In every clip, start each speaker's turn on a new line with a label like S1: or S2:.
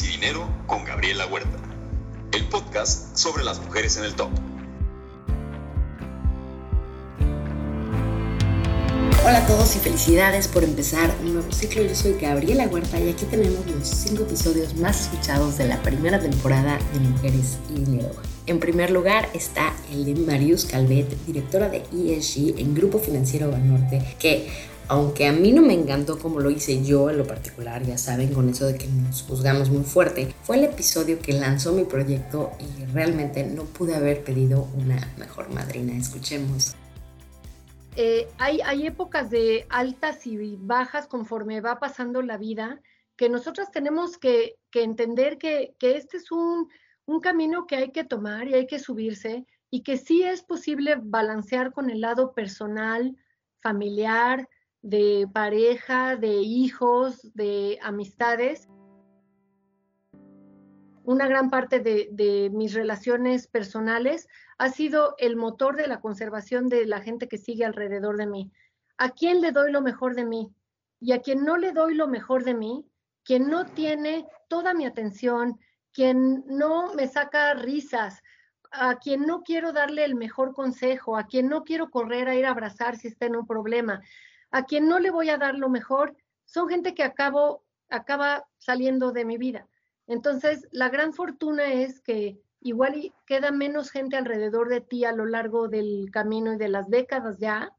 S1: Y Dinero con Gabriela Huerta, el podcast sobre las mujeres en el top.
S2: Hola a todos y felicidades por empezar un nuevo ciclo. Yo soy Gabriela Huerta y aquí tenemos los cinco episodios más escuchados de la primera temporada de Mujeres y Dinero. En primer lugar está el de Marius Calvet, directora de ESG en Grupo Financiero Banorte, que aunque a mí no me encantó como lo hice yo en lo particular, ya saben, con eso de que nos juzgamos muy fuerte, fue el episodio que lanzó mi proyecto y realmente no pude haber pedido una mejor madrina. Escuchemos.
S3: Eh, hay, épocas de altas y bajas conforme va pasando la vida, que nosotras tenemos que, entender que, este es un, un camino que hay que tomar y hay que subirse y que sí es posible balancear con el lado personal, familiar, de pareja, de hijos, de amistades. Una gran parte de, mis relaciones personales ha sido el motor de la conservación de la gente que sigue alrededor de mí. ¿A quién le doy lo mejor de mí? Y a quien no le doy lo mejor de mí, quien no tiene toda mi atención, quien no me saca risas, a quien no quiero darle el mejor consejo, a quien no quiero correr a ir a abrazar si está en un problema, a quien no le voy a dar lo mejor, son gente que acabo, acaba saliendo de mi vida. Entonces, la gran fortuna es que igual queda menos gente alrededor de ti a lo largo del camino y de las décadas ya,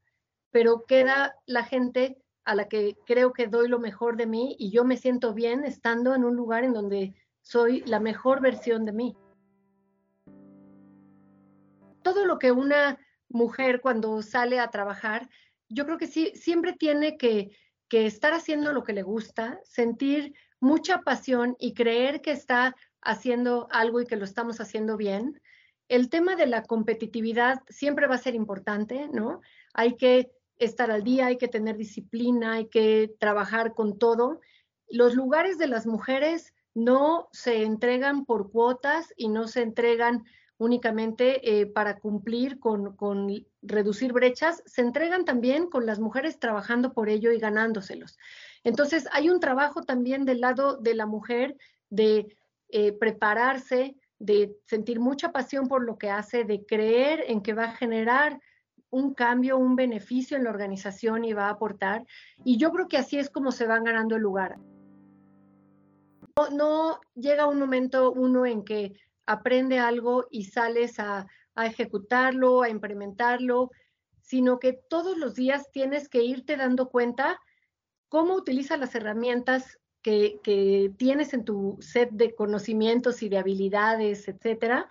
S3: pero queda la gente a la que creo que doy lo mejor de mí y yo me siento bien estando en un lugar en donde soy la mejor versión de mí. Todo lo que una mujer cuando sale a trabajar yo creo que sí, siempre tiene que, estar haciendo lo que le gusta, sentir mucha pasión y creer que está haciendo algo y que lo estamos haciendo bien. El tema de la competitividad siempre va a ser importante, ¿no? Hay que estar al día, hay que tener disciplina, hay que trabajar con todo. Los lugares de las mujeres no se entregan por cuotas y no se entregan únicamente eh, para cumplir con, reducir brechas, se entregan también con las mujeres trabajando por ello y ganándoselos. Entonces, hay un trabajo también del lado de la mujer de eh, prepararse, de sentir mucha pasión por lo que hace, de creer en que va a generar un cambio, un beneficio en la organización y va a aportar. Y yo creo que así es como se van ganando el lugar. No llega un momento uno en que aprende algo y sales a, ejecutarlo, a implementarlo, sino que todos los días tienes que irte dando cuenta cómo utilizas las herramientas que, que, tienes en tu set de conocimientos y de habilidades, etcétera.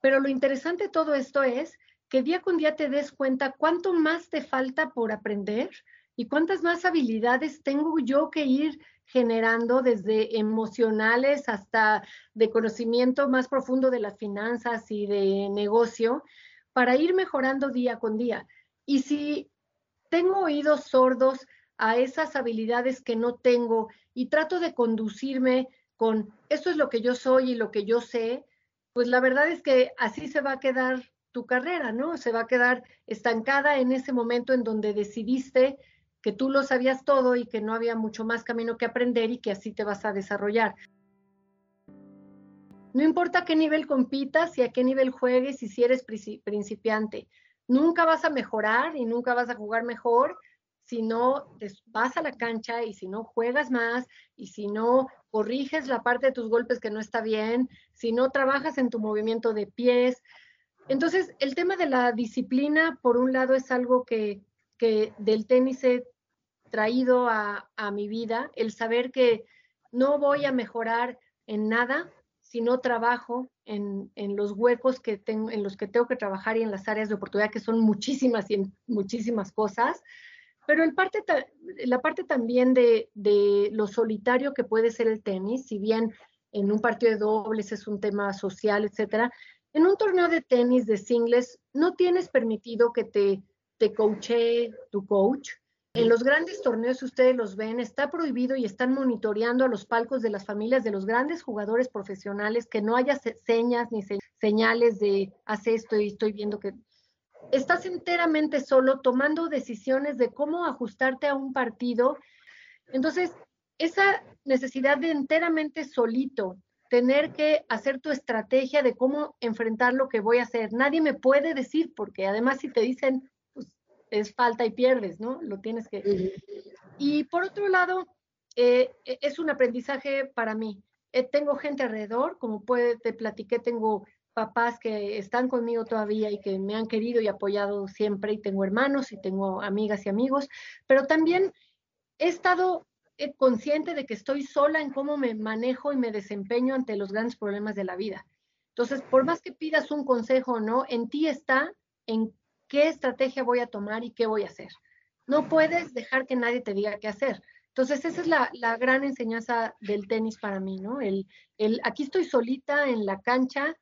S3: Pero lo interesante de todo esto es que día con día te des cuenta cuánto más te falta por aprender y cuántas más habilidades tengo yo que ir generando desde emocionales hasta de conocimiento más profundo de las finanzas y de negocio para ir mejorando día con día. Y si tengo oídos sordos a esas habilidades que no tengo y trato de conducirme con esto es lo que yo soy y lo que yo sé, pues la verdad es que así se va a quedar tu carrera, ¿no? Se va a quedar estancada en ese momento en donde decidiste que tú lo sabías todo y que no había mucho más camino que aprender y que así te vas a desarrollar. No importa a qué nivel compitas y a qué nivel juegues y si eres principiante, nunca vas a mejorar y nunca vas a jugar mejor si no vas a la cancha y si no juegas más y si no corriges la parte de tus golpes que no está bien, si no trabajas en tu movimiento de pies. Entonces, el tema de la disciplina, por un lado, es algo que, del tenis he traído a, mi vida, el saber que no voy a mejorar en nada si no trabajo en, los huecos que tengo, en los que tengo que trabajar y en las áreas de oportunidad, que son muchísimas y muchísimas cosas. Pero el parte, la parte también de, de lo solitario que puede ser el tenis, si bien en un partido de dobles es un tema social, etcétera, en un torneo de tenis de singles no tienes permitido que te, te coache tu coach, en los grandes torneos, ustedes los ven, está prohibido y están monitoreando a los palcos de las familias de los grandes jugadores profesionales, que no haya señas ni señales de hace esto y estoy viendo que estás enteramente solo tomando decisiones de cómo ajustarte a un partido. Entonces, esa necesidad de enteramente solito tener que hacer tu estrategia de cómo enfrentar lo que voy a hacer. Nadie me puede decir, porque además si te dicen, es falta y pierdes, ¿no? Lo tienes que... Y por otro lado, eh, e, es un aprendizaje para mí. Eh, tengo gente alrededor, como puede, te platiqué, tengo papás que están conmigo todavía y que me han querido y apoyado siempre, y tengo hermanos y tengo amigas y amigos, pero también he estado eh, consciente de que estoy sola en cómo me manejo y me desempeño ante los grandes problemas de la vida. Entonces, por más que pidas un consejo o no, en ti está en qué estrategia voy a tomar y qué voy a hacer. No puedes dejar que nadie te diga qué hacer. Entonces, esa es la, gran enseñanza del tenis para mí, ¿no? El, el, aquí estoy solita en la cancha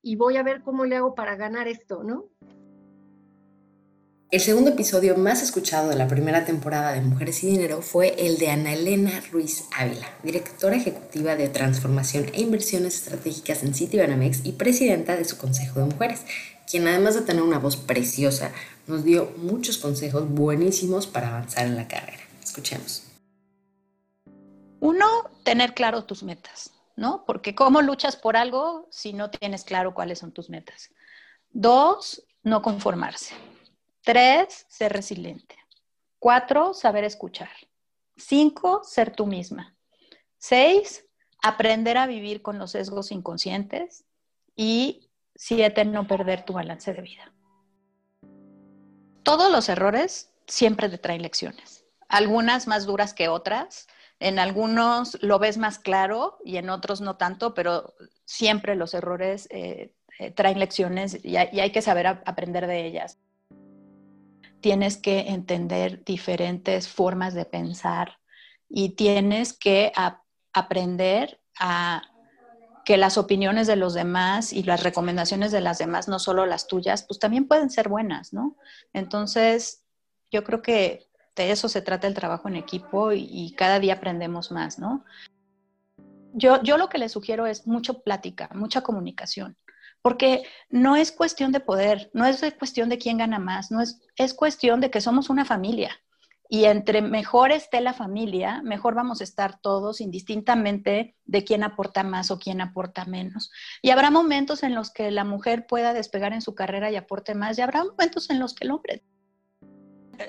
S3: y voy a ver cómo le hago para ganar esto, ¿no?
S2: El segundo episodio más escuchado de la primera temporada de Mujeres y Dinero fue el de Ana Elena Ruiz Ávila, directora ejecutiva de Transformación e Inversiones Estratégicas en Citibanamex y presidenta de su Consejo de Mujeres, quien además de tener una voz preciosa, nos dio muchos consejos buenísimos para avanzar en la carrera. Escuchemos.
S4: Uno, tener claro tus metas, ¿no? Porque ¿cómo luchas por algo si no tienes claro cuáles son tus metas? Dos, no conformarse Tres, ser resiliente. Cuatro, saber escuchar. Cinco, ser tú misma. Seis, aprender a vivir con los sesgos inconscientes. Y siete, no perder tu balance de vida. Todos los errores siempre te traen lecciones, algunas más duras que otras. En algunos lo ves más claro y en otros no tanto, pero siempre los errores eh, eh, traen lecciones y hay, que saber aprender de ellas tienes que entender diferentes formas de pensar y tienes que aprender a que las opiniones de los demás y las recomendaciones de las demás, no solo las tuyas, pues también pueden ser buenas, ¿no? Entonces, yo creo que de eso se trata el trabajo en equipo y, cada día aprendemos más, ¿no? Yo, yo lo que le sugiero es mucho plática, mucha comunicación porque no es cuestión de poder, no es cuestión de quién gana más, no es, es cuestión de que somos una familia. Y entre mejor esté la familia, mejor vamos a estar todos indistintamente de quién aporta más o quién aporta menos. Y habrá momentos en los que la mujer pueda despegar en su carrera y aporte más, y habrá momentos en los que el hombre.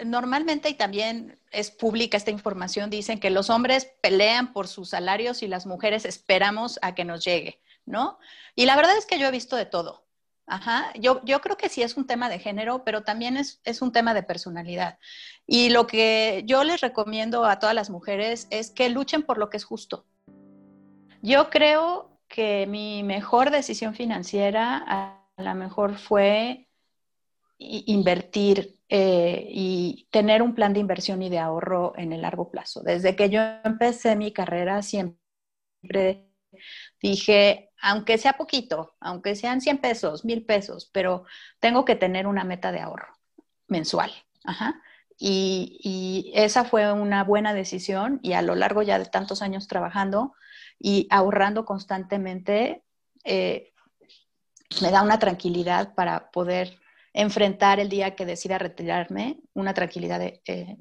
S4: Normalmente, y también es pública esta información, dicen que los hombres pelean por sus salarios y las mujeres esperamos a que nos llegue. ¿No? Y la verdad es que yo he visto de todo. Ajá, yo, yo creo que sí es un tema de género, pero también es, es, un tema de personalidad. Y lo que yo les recomiendo a todas las mujeres es que luchen por lo que es justo. Yo creo que mi mejor decisión financiera a lo mejor fue invertir eh, y tener un plan de inversión y de ahorro en el largo plazo. Desde que yo empecé mi carrera siempre dije, aunque sea poquito, aunque sean 100 pesos, 1000 pesos, pero tengo que tener una meta de ahorro mensual. Y, esa fue una buena decisión y a lo largo ya de tantos años trabajando y ahorrando constantemente, eh, me da una tranquilidad para poder enfrentar el día que decida retirarme, una tranquilidad, eh,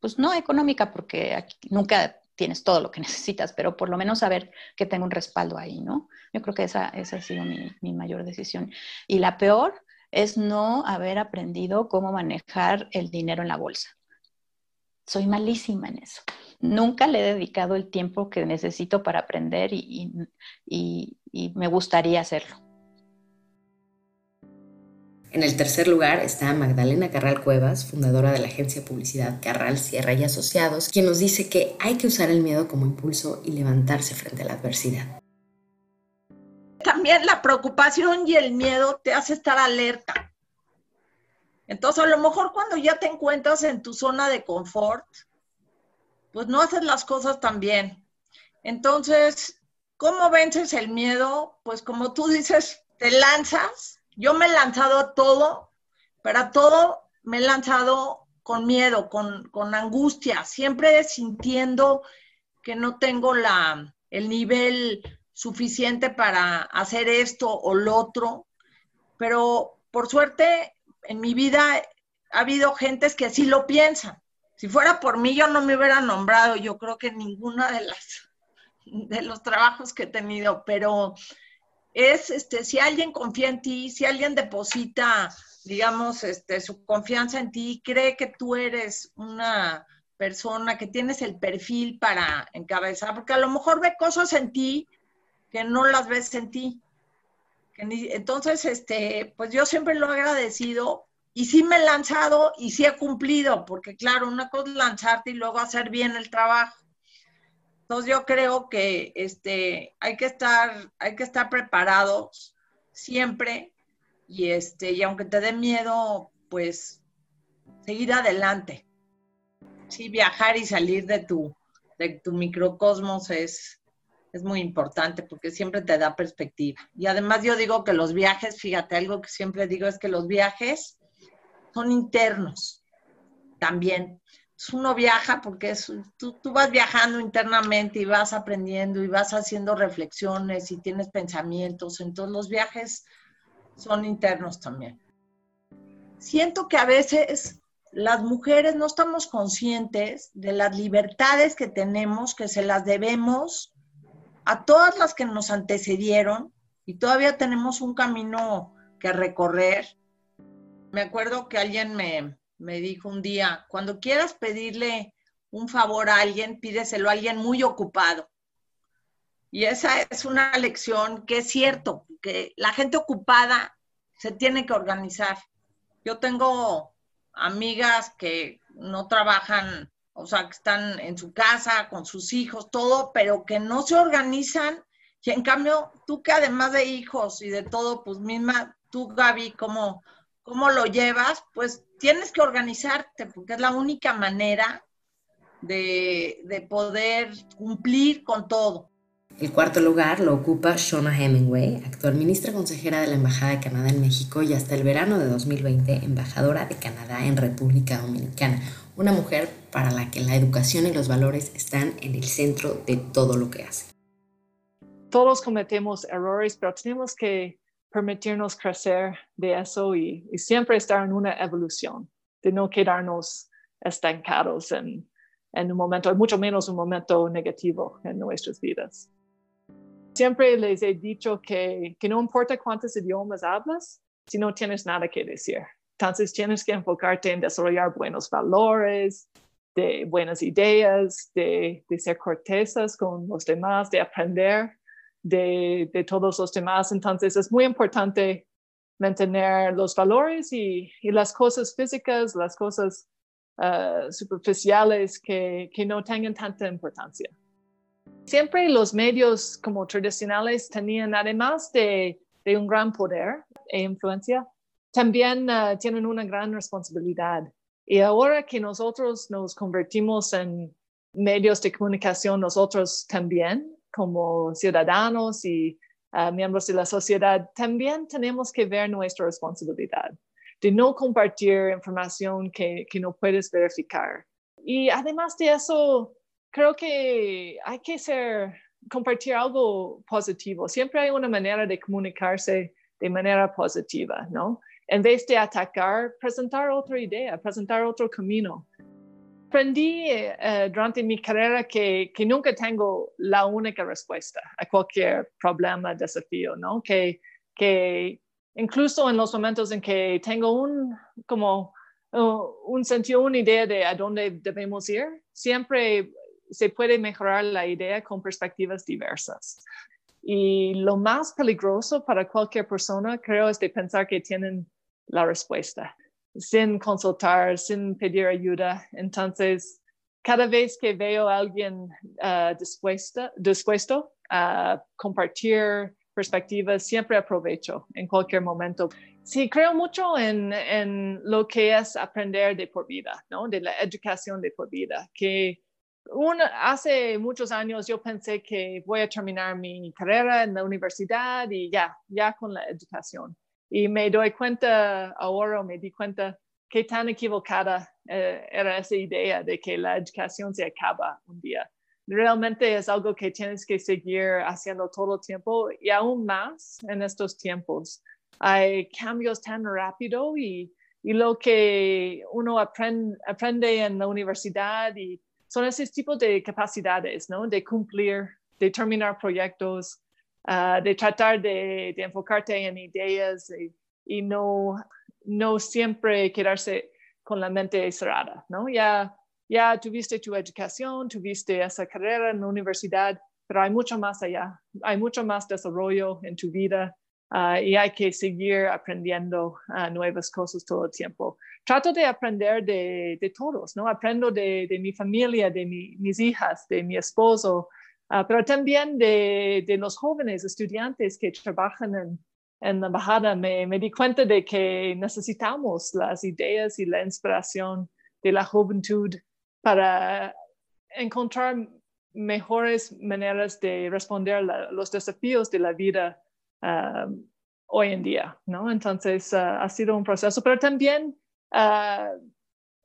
S4: pues no económica, porque nunca tienes todo lo que necesitas, pero por lo menos saber que tengo un respaldo ahí, ¿no? Yo creo que esa, esa ha sido mi, mi mayor decisión. Y la peor es no haber aprendido cómo manejar el dinero en la bolsa. Soy malísima en eso. Nunca le he dedicado el tiempo que necesito para aprender y, y, y me gustaría hacerlo.
S2: En el tercer lugar está Magdalena Carral Cuevas, fundadora de la agencia publicidad Carral Sierra y Asociados, quien nos dice que hay que usar el miedo como impulso y levantarse frente a la adversidad.
S5: También la preocupación y el miedo te hace estar alerta. Entonces, a lo mejor cuando ya te encuentras en tu zona de confort, pues no haces las cosas tan bien. Entonces, ¿cómo vences el miedo? Pues como tú dices, te lanzas yo me he lanzado a todo, pero a todo me he lanzado con miedo, con, angustia, siempre sintiendo que no tengo la, el nivel suficiente para hacer esto o lo otro, pero por suerte en mi vida ha habido gentes que así lo piensan. Si fuera por mí, yo no me hubiera nombrado, yo creo que ninguna de las de los trabajos que he tenido, pero es este si alguien confía en ti, si alguien deposita, digamos, este su confianza en ti, cree que tú eres una persona que tienes el perfil para encabezar, porque a lo mejor ve cosas en ti que no las ves en ti. Entonces, este, pues yo siempre lo he agradecido y sí me he lanzado y sí he cumplido, porque claro, una cosa es lanzarte y luego hacer bien el trabajo. Entonces yo creo que este, hay que estar, hay que estar preparados siempre y este, y aunque te dé miedo, pues seguir adelante sí, viajar y salir de tu, de tu microcosmos es, es muy importante porque siempre te da perspectiva. Y además yo digo que los viajes, fíjate, algo que siempre digo es que los viajes son internos también. Uno viaja porque es, tú, tú, vas viajando internamente y vas aprendiendo y vas haciendo reflexiones y tienes pensamientos. Entonces los viajes son internos también. Siento que a veces las mujeres no estamos conscientes de las libertades que tenemos, que se las debemos a todas las que nos antecedieron y todavía tenemos un camino que recorrer. Me acuerdo que alguien me, me dijo un día, cuando quieras pedirle un favor a alguien, pídeselo a alguien muy ocupado. Y esa es una lección que es cierto, que la gente ocupada se tiene que organizar. Yo tengo amigas que no trabajan, o sea, que están en su casa con sus hijos, todo, pero que no se organizan. Y en cambio, tú que además de hijos y de todo, pues misma, tú Gaby, ¿cómo, cómo lo llevas? Pues tienes que organizarte, porque es la única manera de, de poder cumplir con todo.
S2: El cuarto lugar lo ocupa Shona Hemingway, actual ministra consejera de la Embajada de Canadá en México y hasta el verano de 2020 embajadora de Canadá en República Dominicana, una mujer para la que la educación y los valores están en el centro de todo lo que hace.
S6: Todos cometemos errores, pero tenemos que permitirnos crecer de eso y, siempre estar en una evolución, de no quedarnos estancados en, en un momento, mucho menos un momento negativo en nuestras vidas. Siempre les he dicho que, que no importa cuántos idiomas hablas, si no tienes nada que decir. Entonces tienes que enfocarte en desarrollar buenos valores, de buenas ideas, de, de ser cortesas con los demás, de aprender de, todos los demás. Entonces es muy importante mantener los valores y, las cosas físicas, las cosas uh, superficiales que, que no tengan tanta importancia. Siempre los medios como tradicionales tenían, además de, de un gran poder e influencia, también uh, tienen una gran responsabilidad. Y ahora que nosotros nos convertimos en medios de comunicación, nosotros también, como ciudadanos y uh, miembros de la sociedad, también tenemos que ver nuestra responsabilidad de no compartir información que, que no puedes verificar. Y además de eso, creo que hay que ser, compartir algo positivo. Siempre hay una manera de comunicarse de manera positiva, ¿no? En vez de atacar, presentar otra idea, presentar otro camino. Aprendí eh, durante mi carrera que, que, nunca tengo la única respuesta a cualquier problema, desafío, ¿no? Que, que incluso en los momentos en que tengo un, como, uh, un sentido, una idea de a dónde debemos ir, siempre se puede mejorar la idea con perspectivas diversas. Y lo más peligroso para cualquier persona, creo, es de pensar que tienen la respuesta, sin consultar, sin pedir ayuda. Entonces, cada vez que veo a alguien uh, dispuesto, dispuesto a compartir perspectivas, siempre aprovecho en cualquier momento. Sí, creo mucho en, lo que es aprender de por vida, ¿no? De la educación de por vida, que hace muchos años yo pensé que voy a terminar mi carrera en la universidad y ya, ya con la educación. Y me doy cuenta ahora, me di cuenta qué tan equivocada eh, era esa idea de que la educación se acaba un día. Realmente es algo que tienes que seguir haciendo todo el tiempo y aún más en estos tiempos. Hay cambios tan rápido y, y lo que uno aprende, aprende en la universidad y son esos tipos de capacidades, ¿no? De cumplir, de terminar proyectos, ah, de tratar de, de, enfocarte en ideas y, no, no siempre quedarse con la mente cerrada, ¿no? Ya, ya tuviste tu educación, tuviste esa carrera en la universidad, pero hay mucho más allá, hay mucho más desarrollo en tu vida uh, y hay que seguir aprendiendo uh, nuevas cosas todo el tiempo. Trato de aprender de, de todos, ¿no? Aprendo de, de mi familia, de mi, mis hijas, de mi esposo, uh, pero también de, de, los jóvenes estudiantes que trabajan en, en la embajada. Me, me di cuenta de que necesitamos las ideas y la inspiración de la juventud para encontrar mejores maneras de responder a los desafíos de la vida um, hoy en día, ¿no? Entonces, uh, ha sido un proceso, pero también uh,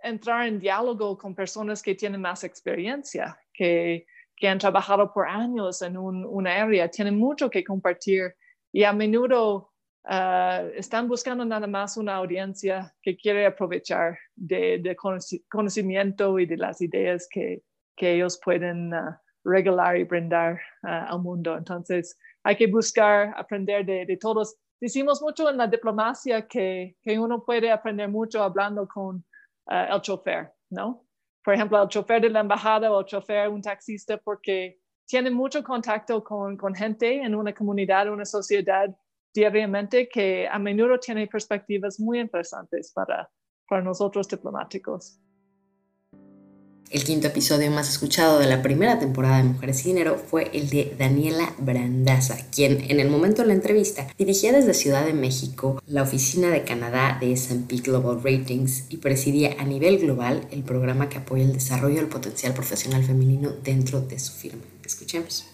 S6: entrar en diálogo con personas que tienen más experiencia, que, que han trabajado por años en un, una área, tienen mucho que compartir y a menudo uh, están buscando nada más una audiencia que quiere aprovechar de, de conocimiento y de las ideas que, que ellos pueden uh, regalar y brindar uh, al mundo. Entonces, hay que buscar aprender de, de, todos. Decimos mucho en la diplomacia que, que uno puede aprender mucho hablando con el chofer, ¿no? Por ejemplo, el chofer de la embajada o el chofer, un taxista, porque tiene mucho contacto con, con gente en una comunidad, una sociedad diariamente que a menudo tiene perspectivas muy interesantes para, para nosotros diplomáticos.
S2: El quinto episodio más escuchado de la primera temporada de Mujeres y Dinero fue el de Daniela Brandaza, quien en el momento de la entrevista dirigía desde Ciudad de México la oficina de Canadá de S&P Global Ratings y presidía a nivel global el programa que apoya el desarrollo del potencial profesional femenino dentro de su firma. Escuchemos.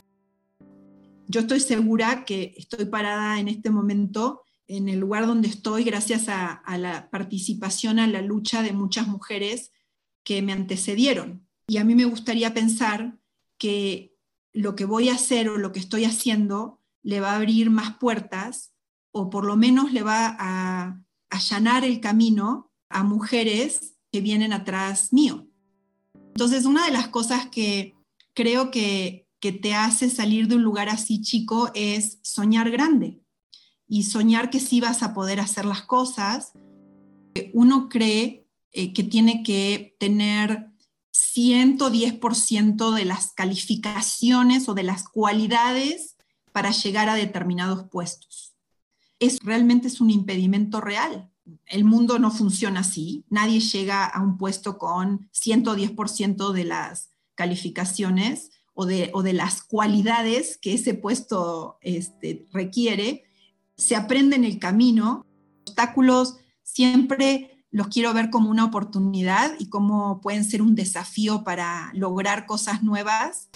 S7: Yo estoy segura que estoy parada en este momento en el lugar donde estoy gracias a, a la participación, a la lucha de muchas mujeres que me antecedieron. Y a mí me gustaría pensar que lo que voy a hacer o lo que estoy haciendo le va a abrir más puertas o por lo menos le va a allanar el camino a mujeres que vienen atrás mío. Entonces, una de las cosas que creo que, que te hace salir de un lugar así chico es soñar grande y soñar que sí vas a poder hacer las cosas. Uno cree eh, que tiene que tener 110% de las calificaciones o de las cualidades para llegar a determinados puestos. Es realmente es un impedimento real. El mundo no funciona así. Nadie llega a un puesto con 110% de las calificaciones o de, o de, las cualidades que ese puesto este, requiere. Se aprende en el camino. Obstáculos siempre los quiero ver como una oportunidad y cómo pueden ser un desafío para lograr cosas nuevas.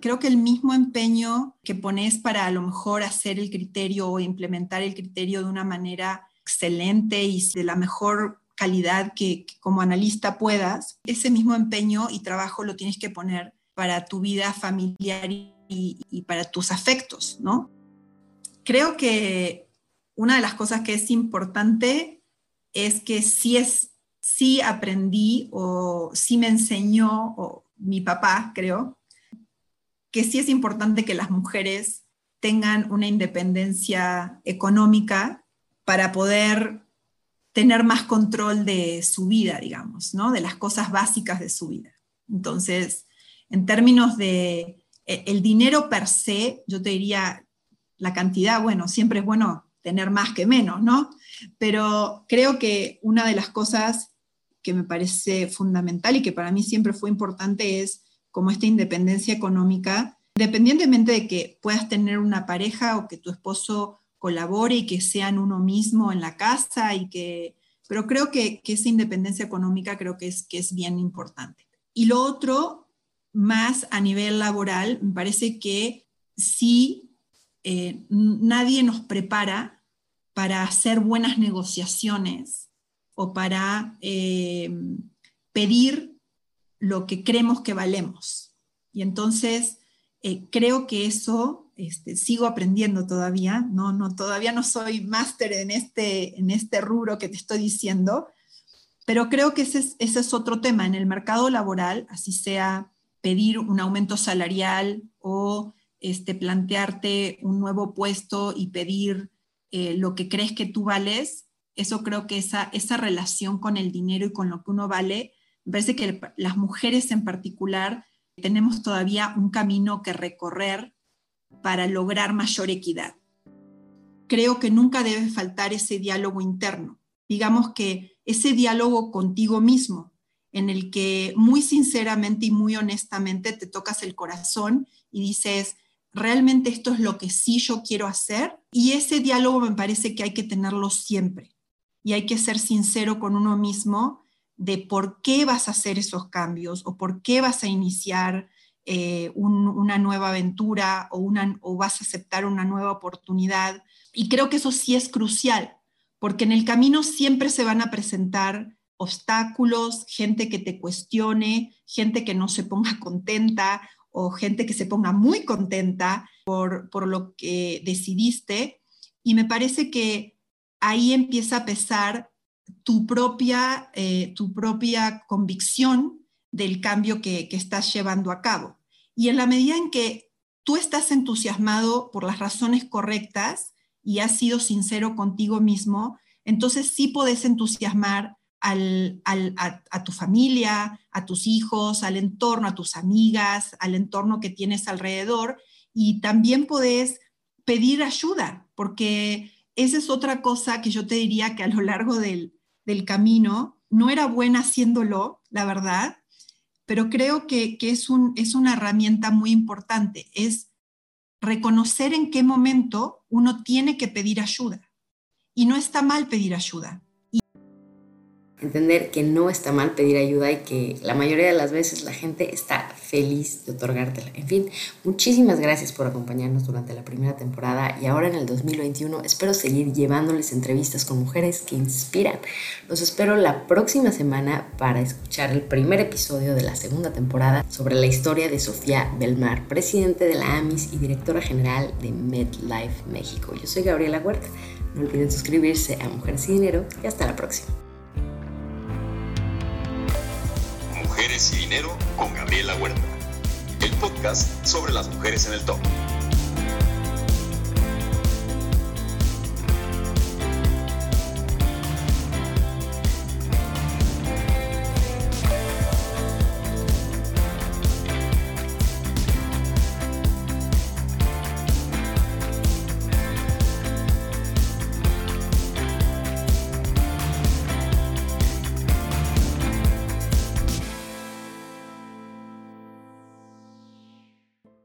S7: Creo que el mismo empeño que pones para a lo mejor hacer el criterio o implementar el criterio de una manera excelente y de la mejor calidad que, como analista puedas, ese mismo empeño y trabajo lo tienes que poner para tu vida familiar y, y para tus afectos, ¿no? Creo que una de las cosas que es importante es que sí, es, sí aprendí o sí me enseñó, o mi papá creo, que sí es importante que las mujeres tengan una independencia económica para poder tener más control de su vida, digamos, ¿no? De las cosas básicas de su vida. Entonces, en términos de e, el dinero per se, yo te diría la cantidad, bueno, siempre es bueno tener más que menos, ¿no? Pero creo que una de las cosas que me parece fundamental y que para mí siempre fue importante es como esta independencia económica, independientemente de que puedas tener una pareja o que tu esposo colabore y que sean uno mismo en la casa y que pero creo que, esa independencia económica creo que es, que es bien importante. Y lo otro, más a nivel laboral, me parece que sí, eh, nadie nos prepara para hacer buenas negociaciones o para eh, pedir lo que creemos que valemos. Y entonces eh, creo que eso Este, sigo aprendiendo todavía, no, no, todavía no soy máster en este, en este rubro que te estoy diciendo, pero creo que ese es, ese es otro tema. En el mercado laboral, así sea pedir un aumento salarial o este, plantearte un nuevo puesto y pedir eh, lo que crees que tú vales, eso creo que esa, esa relación con el dinero y con lo que uno vale, me parece que las mujeres en particular tenemos todavía un camino que recorrer para lograr mayor equidad. Creo que nunca debe faltar ese diálogo interno. Digamos que ese diálogo contigo mismo, en el que muy sinceramente y muy honestamente te tocas el corazón y dices, realmente esto es lo que sí yo quiero hacer. Y ese diálogo me parece que hay que tenerlo siempre. Y hay que ser sincero con uno mismo de por qué vas a hacer esos cambios o por qué vas a iniciar eh, una nueva aventura o, vas a aceptar una nueva oportunidad. Y creo que eso sí es crucial, porque en el camino siempre se van a presentar obstáculos, gente que te cuestione, gente que no se ponga contenta o gente que se ponga muy contenta por, por lo que decidiste. Y me parece que ahí empieza a pesar tu propia, eh, tu propia convicción del cambio que, que estás llevando a cabo. Y en la medida en que tú estás entusiasmado por las razones correctas y has sido sincero contigo mismo, entonces sí podés entusiasmar a, tu familia, a tus hijos, al entorno, a tus amigas, al entorno que tienes alrededor y también podés pedir ayuda, porque esa es otra cosa que yo te diría que a lo largo del, camino no era buena haciéndolo, la verdad, pero creo que, es, un, es una herramienta muy importante, es reconocer en qué momento uno tiene que pedir ayuda. Y no está mal pedir ayuda
S2: entender que no está mal pedir ayuda y que la mayoría de las veces la gente está feliz de otorgártela. En fin, muchísimas gracias por acompañarnos durante la primera temporada y ahora en el 2021 espero seguir llevándoles entrevistas con mujeres que inspiran. Los espero la próxima semana para escuchar el primer episodio de la segunda temporada sobre la historia de Sofía Belmar, presidente de la AMIS y directora general de MedLife México. Yo soy Gabriela Huerta. No olviden suscribirse a Mujeres y Dinero y hasta la próxima.
S1: Y Dinero con Gabriela Huerta, el podcast sobre las mujeres en el top.